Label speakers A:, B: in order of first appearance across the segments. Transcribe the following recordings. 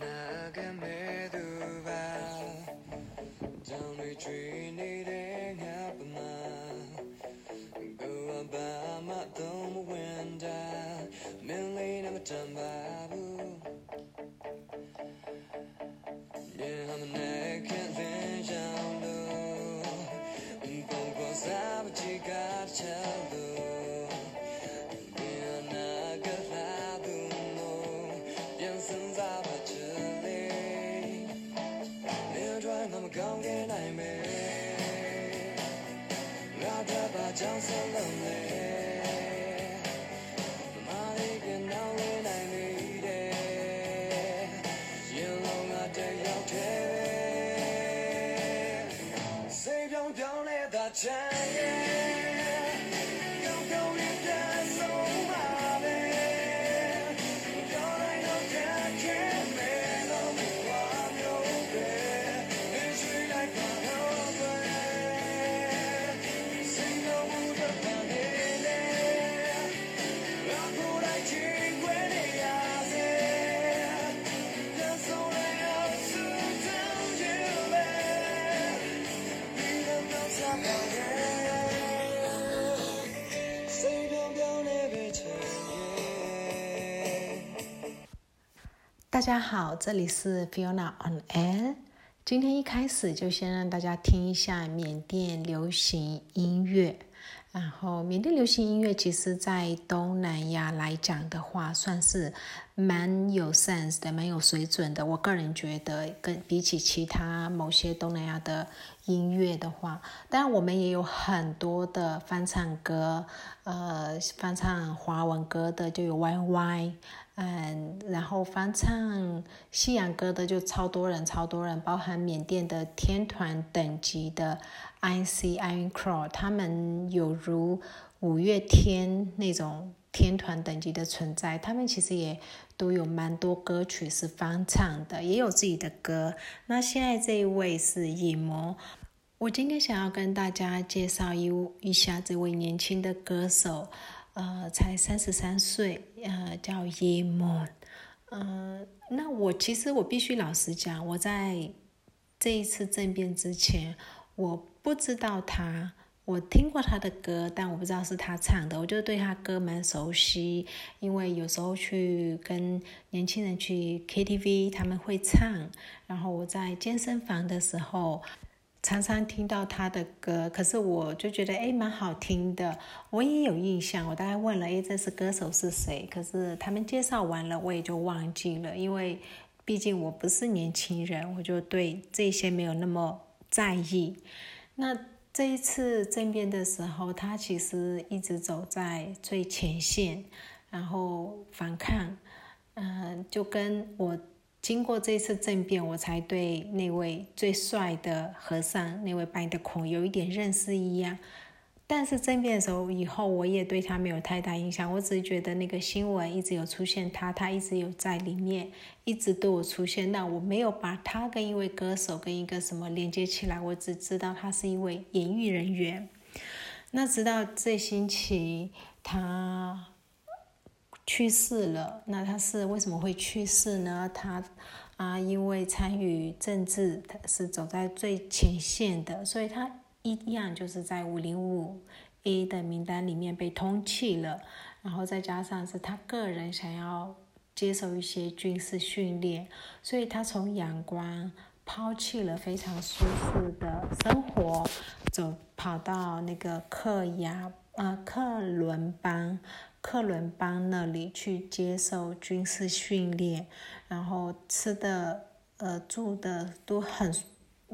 A: the ပြောင်းလဲသာချမ်းရဲ့
B: 大家好，这里是 Fiona on Air。今天一开始就先让大家听一下缅甸流行音乐。然后，缅甸流行音乐其实，在东南亚来讲的话，算是蛮有 sense 的，蛮有水准的。我个人觉得，跟比起其他某些东南亚的音乐的话，当然我们也有很多的翻唱歌，呃，翻唱华文歌的就有 YY。嗯，然后翻唱西洋歌的就超多人，超多人，包含缅甸的天团等级的 IC IN Crow，他们有如五月天那种天团等级的存在，他们其实也都有蛮多歌曲是翻唱的，也有自己的歌。那现在这一位是影魔，我今天想要跟大家介绍一一下这位年轻的歌手。呃，才三十三岁，呃，叫叶梦，嗯，那我其实我必须老实讲，我在这一次政变之前，我不知道他，我听过他的歌，但我不知道是他唱的，我就对他歌蛮熟悉，因为有时候去跟年轻人去 KTV，他们会唱，然后我在健身房的时候。常常听到他的歌，可是我就觉得哎，蛮好听的。我也有印象，我大概问了哎，这是歌手是谁？可是他们介绍完了，我也就忘记了，因为毕竟我不是年轻人，我就对这些没有那么在意。那这一次政变的时候，他其实一直走在最前线，然后反抗，嗯，就跟我。经过这次政变，我才对那位最帅的和尚，那位白的孔有一点认识一样。但是政变的时候以后，我也对他没有太大影响。我只是觉得那个新闻一直有出现他，他一直有在里面，一直都有出现。那我没有把他跟一位歌手跟一个什么连接起来，我只知道他是一位演艺人员。那直到这星期，他。去世了，那他是为什么会去世呢？他啊，因为参与政治，他是走在最前线的，所以他一样就是在五零五 A 的名单里面被通缉了。然后再加上是他个人想要接受一些军事训练，所以他从阳光抛弃了非常舒适的生活，走跑到那个克亚啊克伦邦。克伦邦那里去接受军事训练，然后吃的、呃住的都很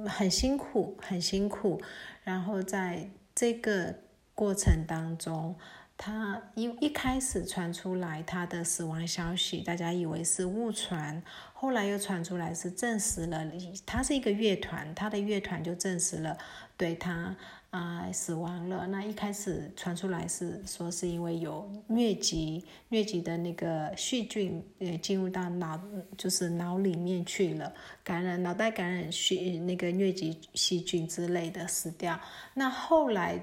B: 很辛苦，很辛苦。然后在这个过程当中，他一一开始传出来他的死亡消息，大家以为是误传，后来又传出来是证实了，他是一个乐团，他的乐团就证实了对他。啊，死亡了。那一开始传出来是说是因为有疟疾，疟疾的那个细菌呃进入到脑，就是脑里面去了，感染脑袋感染细那个疟疾细菌之类的死掉。那后来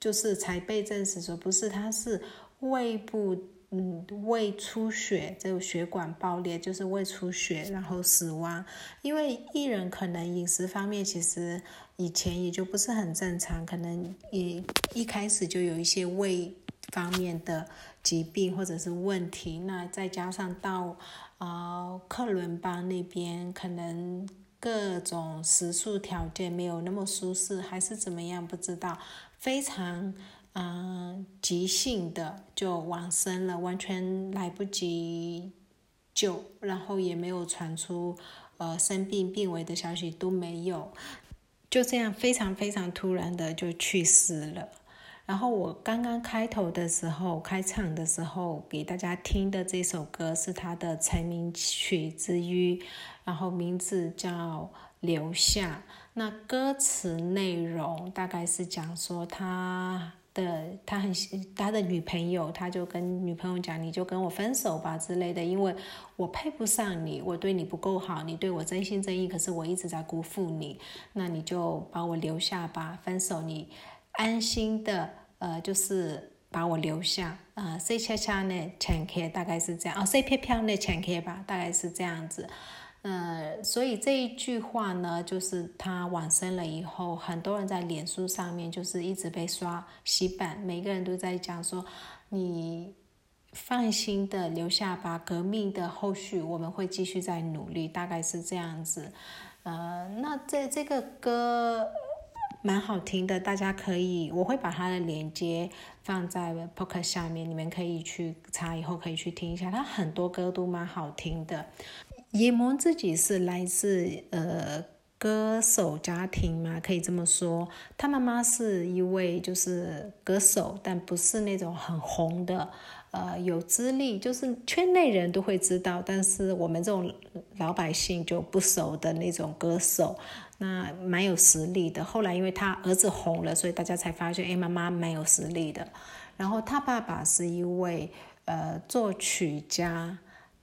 B: 就是才被证实说不是，他是胃部。嗯，胃出血，这个血管爆裂就是胃出血，然后死亡。因为艺人可能饮食方面其实以前也就不是很正常，可能也一开始就有一些胃方面的疾病或者是问题。那再加上到啊克伦邦那边，可能各种食宿条件没有那么舒适，还是怎么样，不知道，非常。嗯，急性的就往生了，完全来不及救，然后也没有传出呃生病病危的消息都没有，就这样非常非常突然的就去世了。然后我刚刚开头的时候开场的时候给大家听的这首歌是他的成名曲之一，然后名字叫《留下》。那歌词内容大概是讲说他。的他很他的女朋友，他就跟女朋友讲，你就跟我分手吧之类的，因为我配不上你，我对你不够好，你对我真心真意，可是我一直在辜负你，那你就把我留下吧，分手，你安心的呃，就是把我留下，呃，say 恰恰呢，请客大概是这样，哦，say 飘飘呢，请客吧，大概是这样子。呃，所以这一句话呢，就是他往生了以后，很多人在脸书上面就是一直被刷洗版，每个人都在讲说，你放心的留下吧，革命的后续我们会继续在努力，大概是这样子。呃，那这这个歌蛮好听的，大家可以，我会把它的链接放在 Pocket 下面，你们可以去查，以后可以去听一下，它很多歌都蛮好听的。叶萌自己是来自呃歌手家庭嘛，可以这么说。他妈妈是一位就是歌手，但不是那种很红的，呃，有资历，就是圈内人都会知道，但是我们这种老百姓就不熟的那种歌手，那蛮有实力的。后来因为他儿子红了，所以大家才发现，哎，妈妈蛮有实力的。然后他爸爸是一位呃作曲家。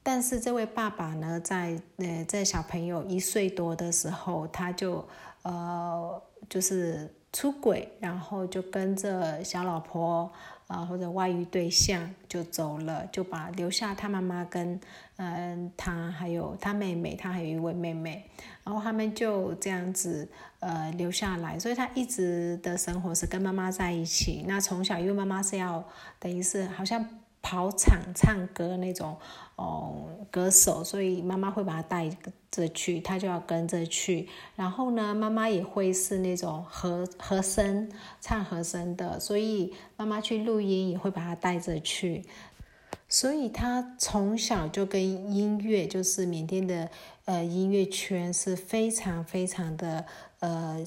B: 但是这位爸爸呢，在呃在小朋友一岁多的时候，他就呃就是出轨，然后就跟着小老婆啊或者外遇对象就走了，就把留下他妈妈跟嗯他还有他妹妹，他还有一位妹妹，然后他们就这样子呃留下来，所以他一直的生活是跟妈妈在一起。那从小因为妈妈是要等于是好像。跑场唱歌那种哦，歌手，所以妈妈会把他带着去，他就要跟着去。然后呢，妈妈也会是那种和和声唱和声的，所以妈妈去录音也会把他带着去。所以他从小就跟音乐，就是缅甸的呃音乐圈是非常非常的呃。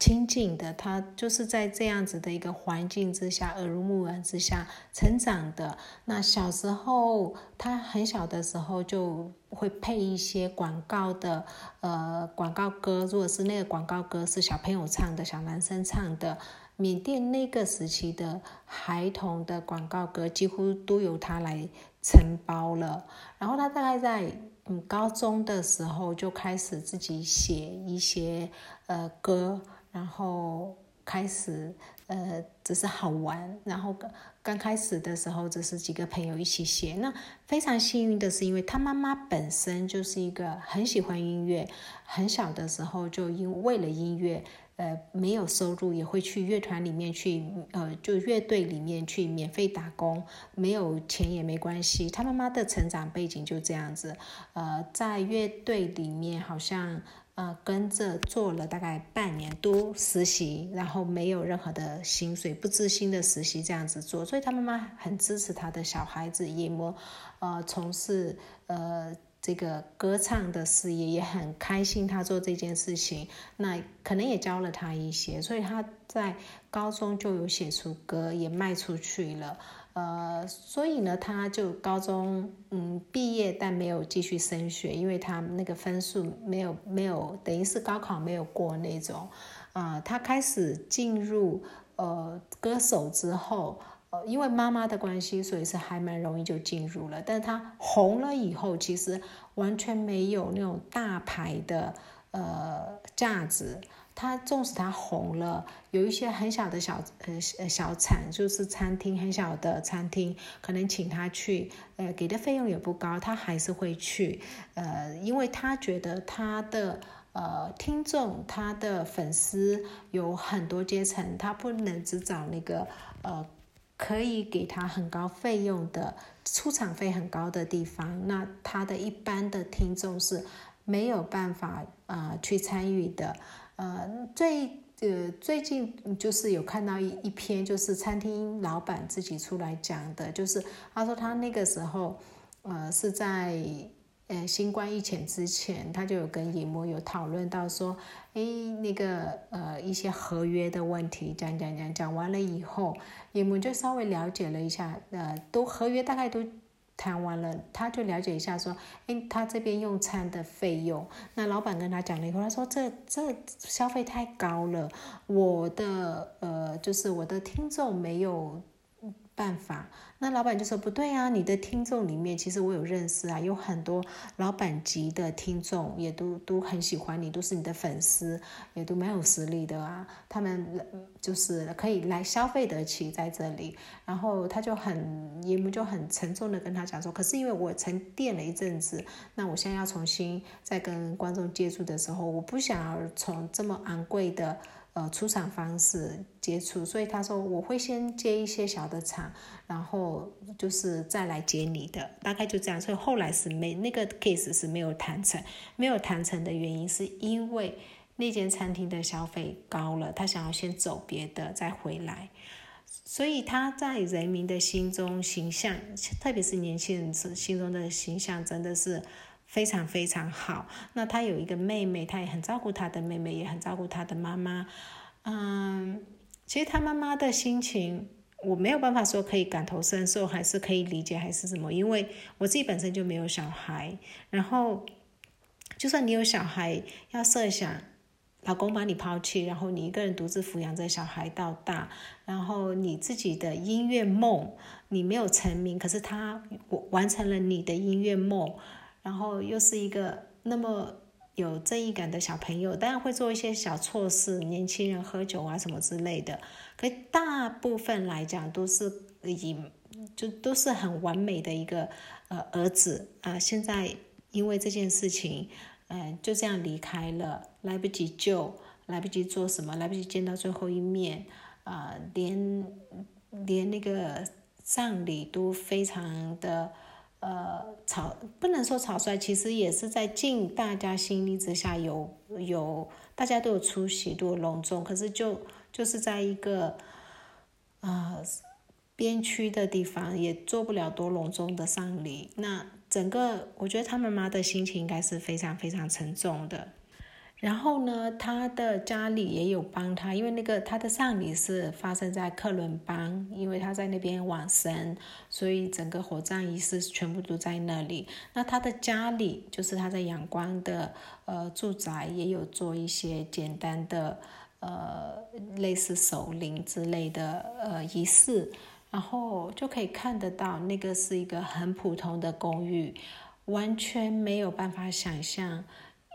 B: 亲近的，他就是在这样子的一个环境之下，耳濡目染之下成长的。那小时候，他很小的时候就会配一些广告的，呃，广告歌。如果是那个广告歌是小朋友唱的，小男生唱的，缅甸那个时期的孩童的广告歌，几乎都由他来承包了。然后他大概在嗯高中的时候就开始自己写一些呃歌。然后开始，呃，只是好玩。然后刚开始的时候，只是几个朋友一起写。那非常幸运的是，因为他妈妈本身就是一个很喜欢音乐，很小的时候就因为了音乐，呃，没有收入也会去乐团里面去，呃，就乐队里面去免费打工，没有钱也没关系。他妈妈的成长背景就这样子，呃，在乐队里面好像。呃，跟着做了大概半年多实习，然后没有任何的薪水，不知心的实习这样子做，所以他妈妈很支持他的小孩子叶默，呃，从事呃这个歌唱的事业，也很开心他做这件事情。那可能也教了他一些，所以他在高中就有写出歌，也卖出去了。呃，所以呢，他就高中嗯毕业，但没有继续升学，因为他那个分数没有没有，等于是高考没有过那种。啊，他开始进入呃歌手之后，呃，因为妈妈的关系，所以是还蛮容易就进入了。但是他红了以后，其实完全没有那种大牌的呃价值。他纵使他红了，有一些很小的小呃小产，就是餐厅很小的餐厅，可能请他去，呃，给的费用也不高，他还是会去，呃，因为他觉得他的呃听众，他的粉丝有很多阶层，他不能只找那个呃可以给他很高费用的出场费很高的地方，那他的一般的听众是没有办法啊去参与的。呃，最呃最近就是有看到一一篇，就是餐厅老板自己出来讲的，就是他说他那个时候，呃是在呃新冠疫情之前，他就有跟野魔有讨论到说，哎那个呃一些合约的问题，讲讲讲讲完了以后，野魔就稍微了解了一下，呃都合约大概都。谈完了，他就了解一下，说，哎，他这边用餐的费用，那老板跟他讲了以后，他说，这这消费太高了，我的呃，就是我的听众没有。办法，那老板就说不对啊，你的听众里面其实我有认识啊，有很多老板级的听众也都都很喜欢你，都是你的粉丝，也都蛮有实力的啊，他们就是可以来消费得起在这里。然后他就很，也们就很沉重的跟他讲说，可是因为我沉淀了一阵子，那我现在要重新再跟观众接触的时候，我不想要从这么昂贵的。呃，出场方式接触，所以他说我会先接一些小的场，然后就是再来接你的，大概就这样。所以后来是没那个 case 是没有谈成，没有谈成的原因是因为那间餐厅的消费高了，他想要先走别的再回来，所以他在人民的心中形象，特别是年轻人心中的形象，真的是。非常非常好。那他有一个妹妹，他也很照顾他的妹妹，也很照顾他的妈妈。嗯，其实他妈妈的心情，我没有办法说可以感同身受，还是可以理解，还是什么？因为我自己本身就没有小孩。然后，就算你有小孩，要设想老公把你抛弃，然后你一个人独自抚养这小孩到大，然后你自己的音乐梦，你没有成名，可是他完成了你的音乐梦。然后又是一个那么有正义感的小朋友，当然会做一些小错事，年轻人喝酒啊什么之类的。可大部分来讲都是以就都是很完美的一个呃儿子啊。现在因为这件事情，嗯，就这样离开了，来不及救，来不及做什么，来不及见到最后一面啊，连连那个葬礼都非常的。呃，草不能说草率，其实也是在尽大家心力之下，有有大家都有出席，都隆重，可是就就是在一个啊边区的地方，也做不了多隆重的丧礼。那整个我觉得他们妈的心情应该是非常非常沉重的。然后呢，他的家里也有帮他，因为那个他的丧礼是发生在克伦邦，因为他在那边往生，所以整个火葬仪式全部都在那里。那他的家里，就是他在阳光的呃住宅，也有做一些简单的呃类似守灵之类的呃仪式，然后就可以看得到，那个是一个很普通的公寓，完全没有办法想象。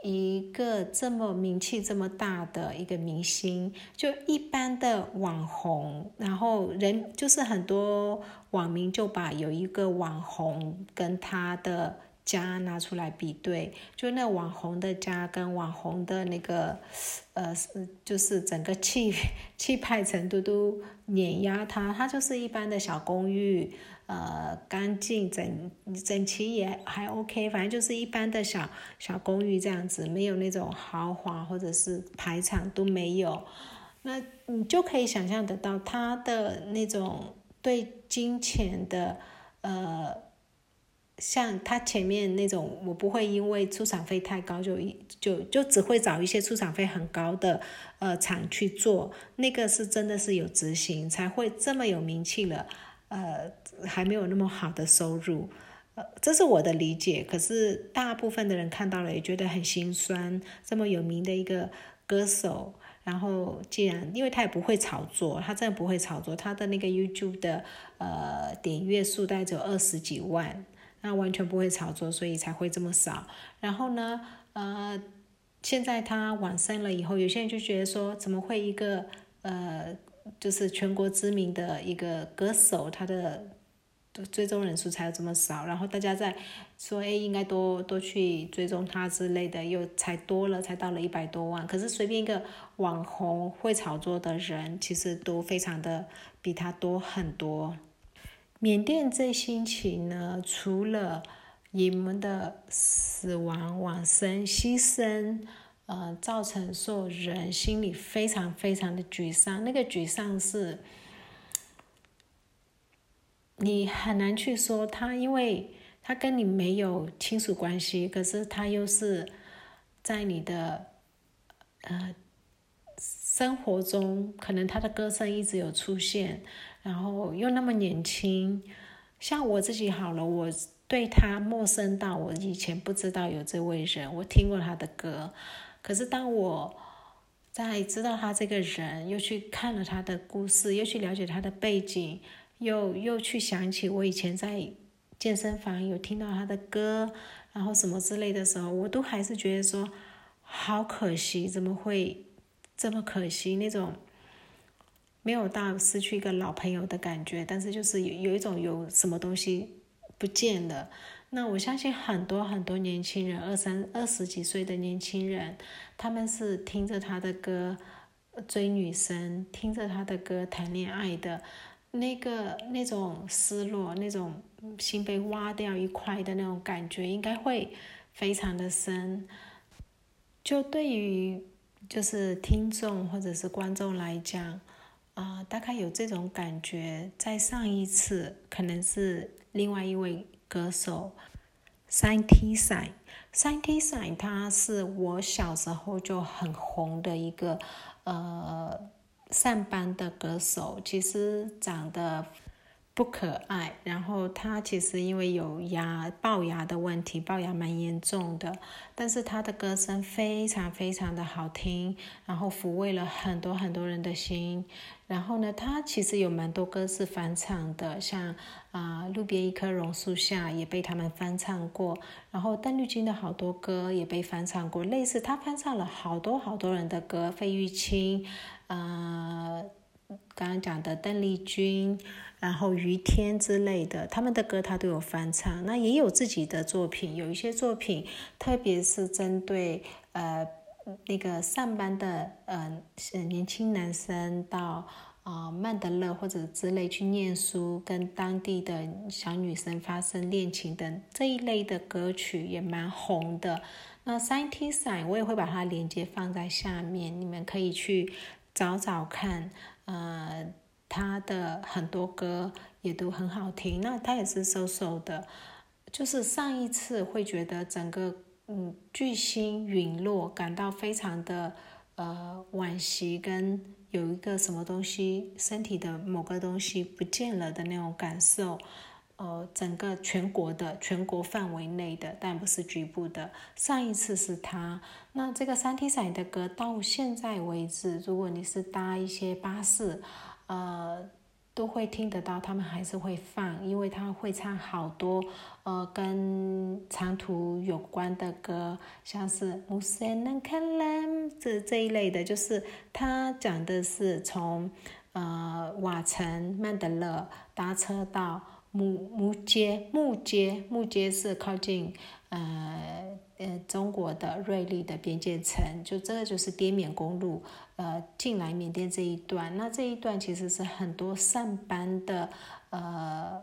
B: 一个这么名气这么大的一个明星，就一般的网红，然后人就是很多网民就把有一个网红跟他的家拿出来比对，就那网红的家跟网红的那个，呃，就是整个气 气派程度都碾压他，他就是一般的小公寓。呃，干净整整齐也还 OK，反正就是一般的小小公寓这样子，没有那种豪华或者是排场都没有。那你就可以想象得到他的那种对金钱的呃，像他前面那种，我不会因为出场费太高就就就只会找一些出场费很高的呃厂去做，那个是真的是有执行才会这么有名气了。呃，还没有那么好的收入，呃，这是我的理解。可是大部分的人看到了也觉得很心酸。这么有名的一个歌手，然后既然因为他也不会炒作，他真的不会炒作，他的那个 YouTube 的呃点阅数大概只有二十几万，那完全不会炒作，所以才会这么少。然后呢，呃，现在他往生了以后，有些人就觉得说，怎么会一个呃，就是全国知名的一个歌手，他的追踪人数才有这么少，然后大家在说，哎，应该多多去追踪他之类的，又才多了，才到了一百多万。可是随便一个网红会炒作的人，其实都非常的比他多很多。缅甸这星期呢，除了人们的死亡、往生、牺牲，呃，造成所有人心里非常非常的沮丧。那个沮丧是，你很难去说他，因为他跟你没有亲属关系，可是他又是在你的呃生活中，可能他的歌声一直有出现，然后又那么年轻。像我自己好了，我。对他陌生到我以前不知道有这位人，我听过他的歌，可是当我在知道他这个人，又去看了他的故事，又去了解他的背景，又又去想起我以前在健身房有听到他的歌，然后什么之类的时候，我都还是觉得说好可惜，怎么会这么可惜？那种没有到失去一个老朋友的感觉，但是就是有有一种有什么东西。不见了，那我相信很多很多年轻人，二三二十几岁的年轻人，他们是听着他的歌追女生，听着他的歌谈恋爱的，那个那种失落，那种心被挖掉一块的那种感觉，应该会非常的深。就对于就是听众或者是观众来讲，啊，大概有这种感觉，在上一次可能是。另外一位歌手，Saint Saint Saint，他是我小时候就很红的一个呃上班的歌手，其实长得。不可爱，然后他其实因为有牙龅牙的问题，龅牙蛮严重的，但是他的歌声非常非常的好听，然后抚慰了很多很多人的心。然后呢，他其实有蛮多歌是翻唱的，像啊路边一棵榕树下也被他们翻唱过，然后邓丽君的好多歌也被翻唱过，类似他翻唱了好多好多人的歌，费玉清，啊。刚刚讲的邓丽君，然后于天之类的，他们的歌他都有翻唱。那也有自己的作品，有一些作品，特别是针对呃那个上班的呃年轻男生到啊曼德勒或者之类去念书，跟当地的小女生发生恋情等这一类的歌曲也蛮红的。那三 T 伞我也会把它链接放在下面，你们可以去找找看。呃，他的很多歌也都很好听。那他也是瘦瘦的，就是上一次会觉得整个嗯巨星陨落，感到非常的呃惋惜，跟有一个什么东西身体的某个东西不见了的那种感受。呃，整个全国的全国范围内的，但不是局部的。上一次是他，那这个三 T 伞的歌到现在为止，如果你是搭一些巴士，呃，都会听得到，他们还是会放，因为他会唱好多呃跟长途有关的歌，像是《无限能看蓝》这这一类的，就是他讲的是从呃瓦城曼德勒搭车到。木木街，木街，木街是靠近呃呃中国的瑞丽的边界城，就这个就是滇缅公路，呃进来缅甸这一段，那这一段其实是很多上班的呃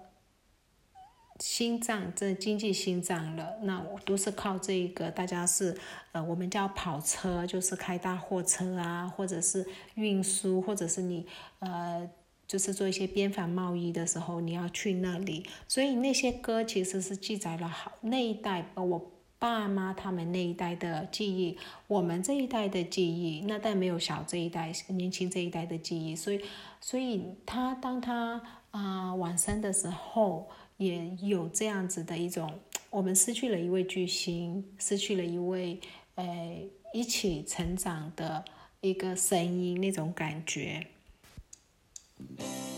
B: 心脏，这经济心脏了，那都是靠这个，大家是呃我们叫跑车，就是开大货车啊，或者是运输，或者是你呃。就是做一些边防贸易的时候，你要去那里，所以那些歌其实是记载了好那一代，呃我爸妈他们那一代的记忆，我们这一代的记忆，那代没有小这一代、年轻这一代的记忆，所以，所以他当他啊晚生的时候，也有这样子的一种，我们失去了一位巨星，失去了一位呃一起成长的一个声音，那种感觉。Bye.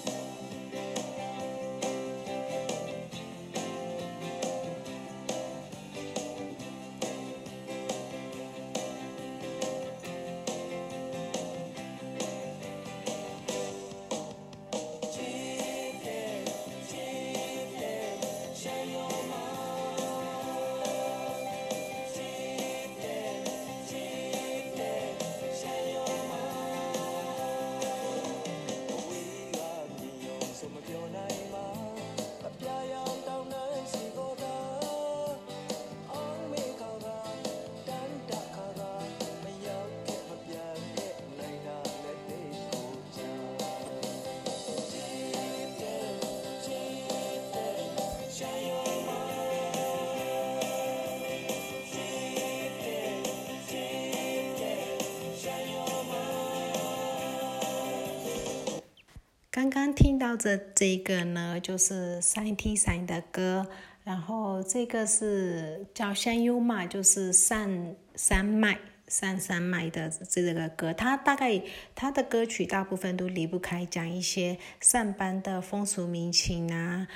B: 到这这个呢，就是三 T 三的歌，然后这个是叫山优嘛，就是上山脉。上山脉的这个歌，他大概他的歌曲大部分都离不开讲一些上班的风俗民情啊。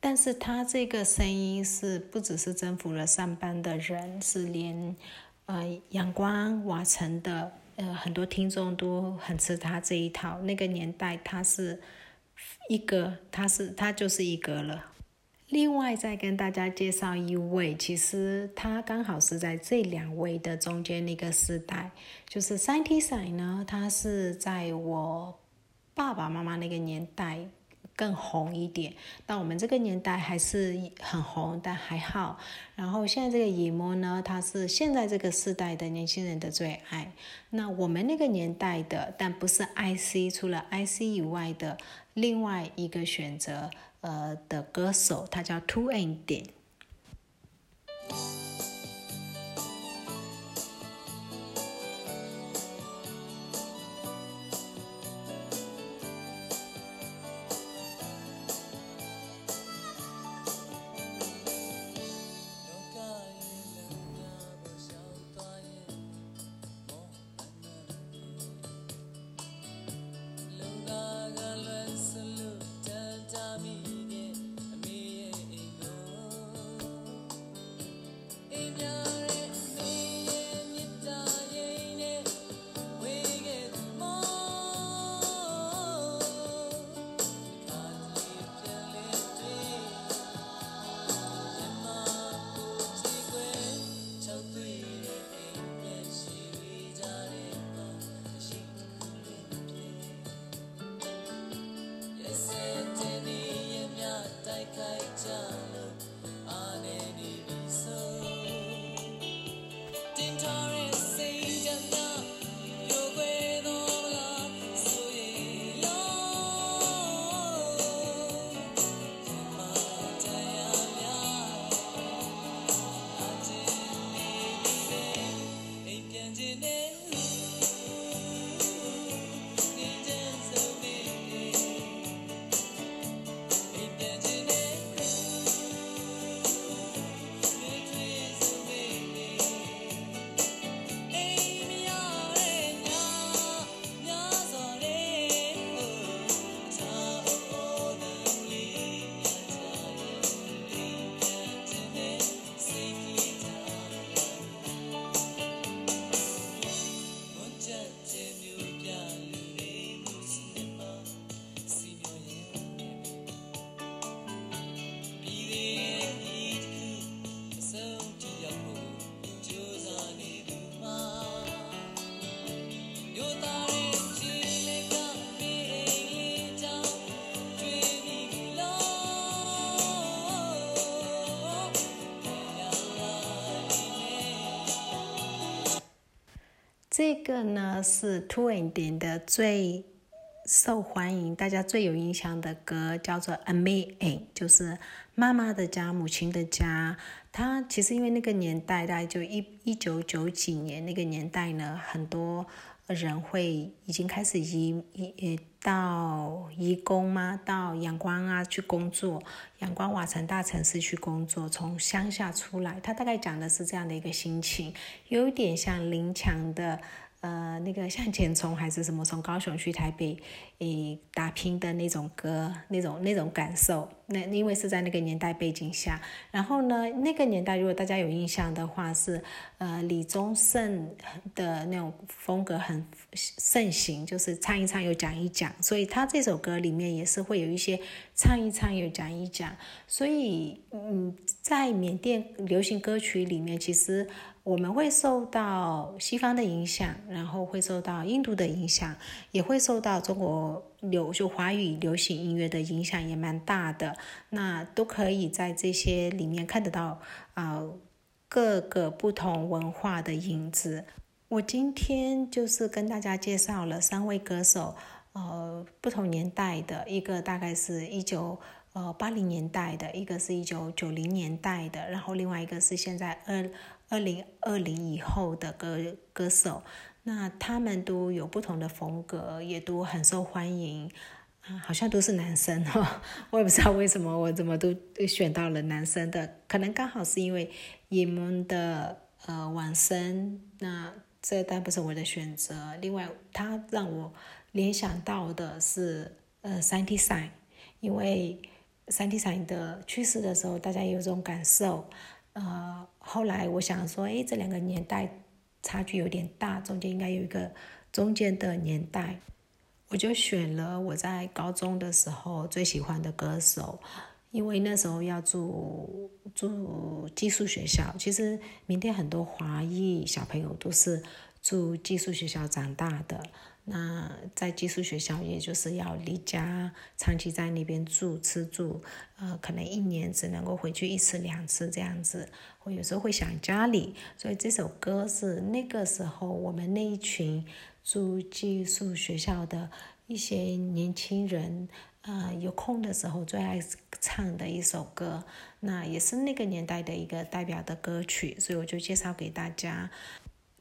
B: 但是他这个声音是不只是征服了上班的人，是连呃阳光瓦城的呃很多听众都很吃他这一套。那个年代他是一个，他是他就是一个了。另外再跟大家介绍一位，其实他刚好是在这两位的中间那个时代，就是三 T 赛呢，他是在我爸爸妈妈那个年代更红一点，到我们这个年代还是很红，但还好。然后现在这个野魔呢，他是现在这个时代的年轻人的最爱。那我们那个年代的，但不是 IC，除了 IC 以外的另外一个选择。呃的歌手，他叫 Two and 点。这个呢是 Two and 点的最受欢迎、大家最有印象的歌，叫做《Amen》，就是妈妈的家、母亲的家。它其实因为那个年代，大概就一一九九几年那个年代呢，很多。人会已经开始移移到义工吗？到阳光啊去工作，阳光瓦城大城市去工作，从乡下出来，他大概讲的是这样的一个心情，有点像林强的。呃，那个向前冲还是什么？从高雄去台北，诶，打拼的那种歌，那种那种感受。那因为是在那个年代背景下，然后呢，那个年代如果大家有印象的话，是呃李宗盛的那种风格很盛行，就是唱一唱又讲一讲。所以他这首歌里面也是会有一些唱一唱又讲一讲。所以嗯，在缅甸流行歌曲里面，其实。我们会受到西方的影响，然后会受到印度的影响，也会受到中国流就华语流行音乐的影响，也蛮大的。那都可以在这些里面看得到啊各个不同文化的影子。我今天就是跟大家介绍了三位歌手，呃，不同年代的，一个大概是一九呃八零年代的，一个是一九九零年代的，然后另外一个是现在二。二零二零以后的歌歌手，那他们都有不同的风格，也都很受欢迎。啊，好像都是男生哈，我也不知道为什么我怎么都选到了男生的，可能刚好是因为你们的呃晚生，那这但不是我的选择。另外，他让我联想到的是呃三 T 赛，因为三 T 赛的去世的时候，大家也有这种感受。呃，后来我想说，哎，这两个年代差距有点大，中间应该有一个中间的年代。我就选了我在高中的时候最喜欢的歌手，因为那时候要住住寄宿学校。其实缅甸很多华裔小朋友都是住寄宿学校长大的。那在寄宿学校，也就是要离家长期在那边住吃住，呃，可能一年只能够回去一次两次这样子。我有时候会想家里，所以这首歌是那个时候我们那一群。住寄宿学校的一些年轻人，呃，有空的时候最爱唱的一首歌，那也是那个年代的一个代表的歌曲，所以我就介绍给大家。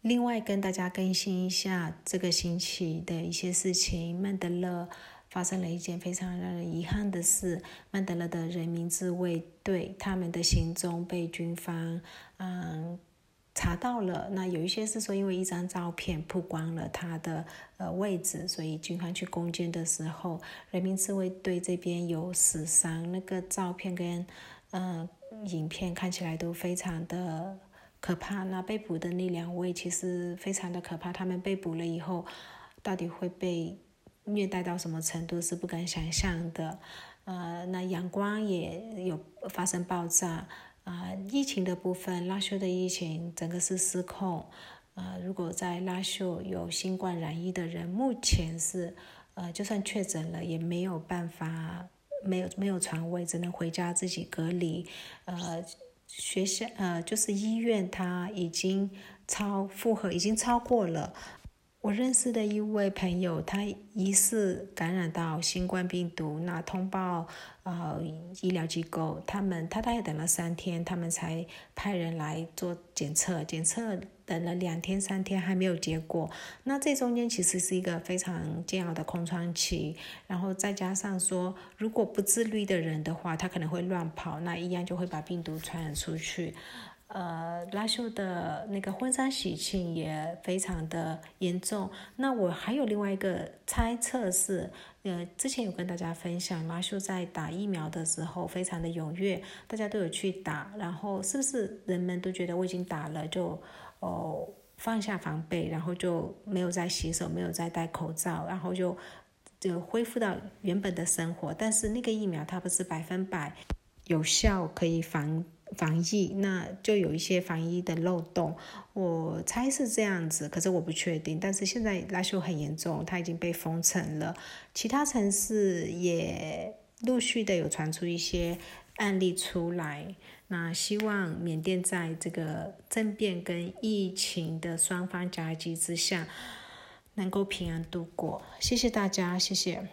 B: 另外跟大家更新一下这个星期的一些事情，曼德勒发生了一件非常让人遗憾的事，曼德勒的人民自卫队他们的行踪被军方，嗯。查到了，那有一些是说，因为一张照片曝光了他的呃位置，所以军方去攻坚的时候，人民自卫队这边有死伤。那个照片跟嗯影片看起来都非常的可怕。那被捕的那两位其实非常的可怕，他们被捕了以后，到底会被虐待到什么程度是不敢想象的。呃，那阳光也有发生爆炸。啊，疫情的部分，拉秀的疫情整个是失控。呃，如果在拉秀有新冠染疫的人，目前是，呃，就算确诊了，也没有办法，没有没有床位，只能回家自己隔离。呃，学校呃，就是医院，他已经超负荷，已经超过了。我认识的一位朋友，他疑似感染到新冠病毒，那通报呃医疗机构，他们他大概等了三天，他们才派人来做检测，检测等了两天三天还没有结果，那这中间其实是一个非常煎熬的空窗期，然后再加上说，如果不自律的人的话，他可能会乱跑，那一样就会把病毒传染出去。呃，拉秀的那个婚纱喜庆也非常的严重。那我还有另外一个猜测是，呃，之前有跟大家分享，拉秀在打疫苗的时候非常的踊跃，大家都有去打。然后是不是人们都觉得我已经打了，就哦放下防备，然后就没有再洗手，没有再戴口罩，然后就就恢复到原本的生活。但是那个疫苗它不是百分百有效，可以防。防疫那就有一些防疫的漏洞，我猜是这样子，可是我不确定。但是现在拉修很严重，它已经被封城了，其他城市也陆续的有传出一些案例出来。那希望缅甸在这个政变跟疫情的双方夹击之下，能够平安度过。谢谢大家，谢谢。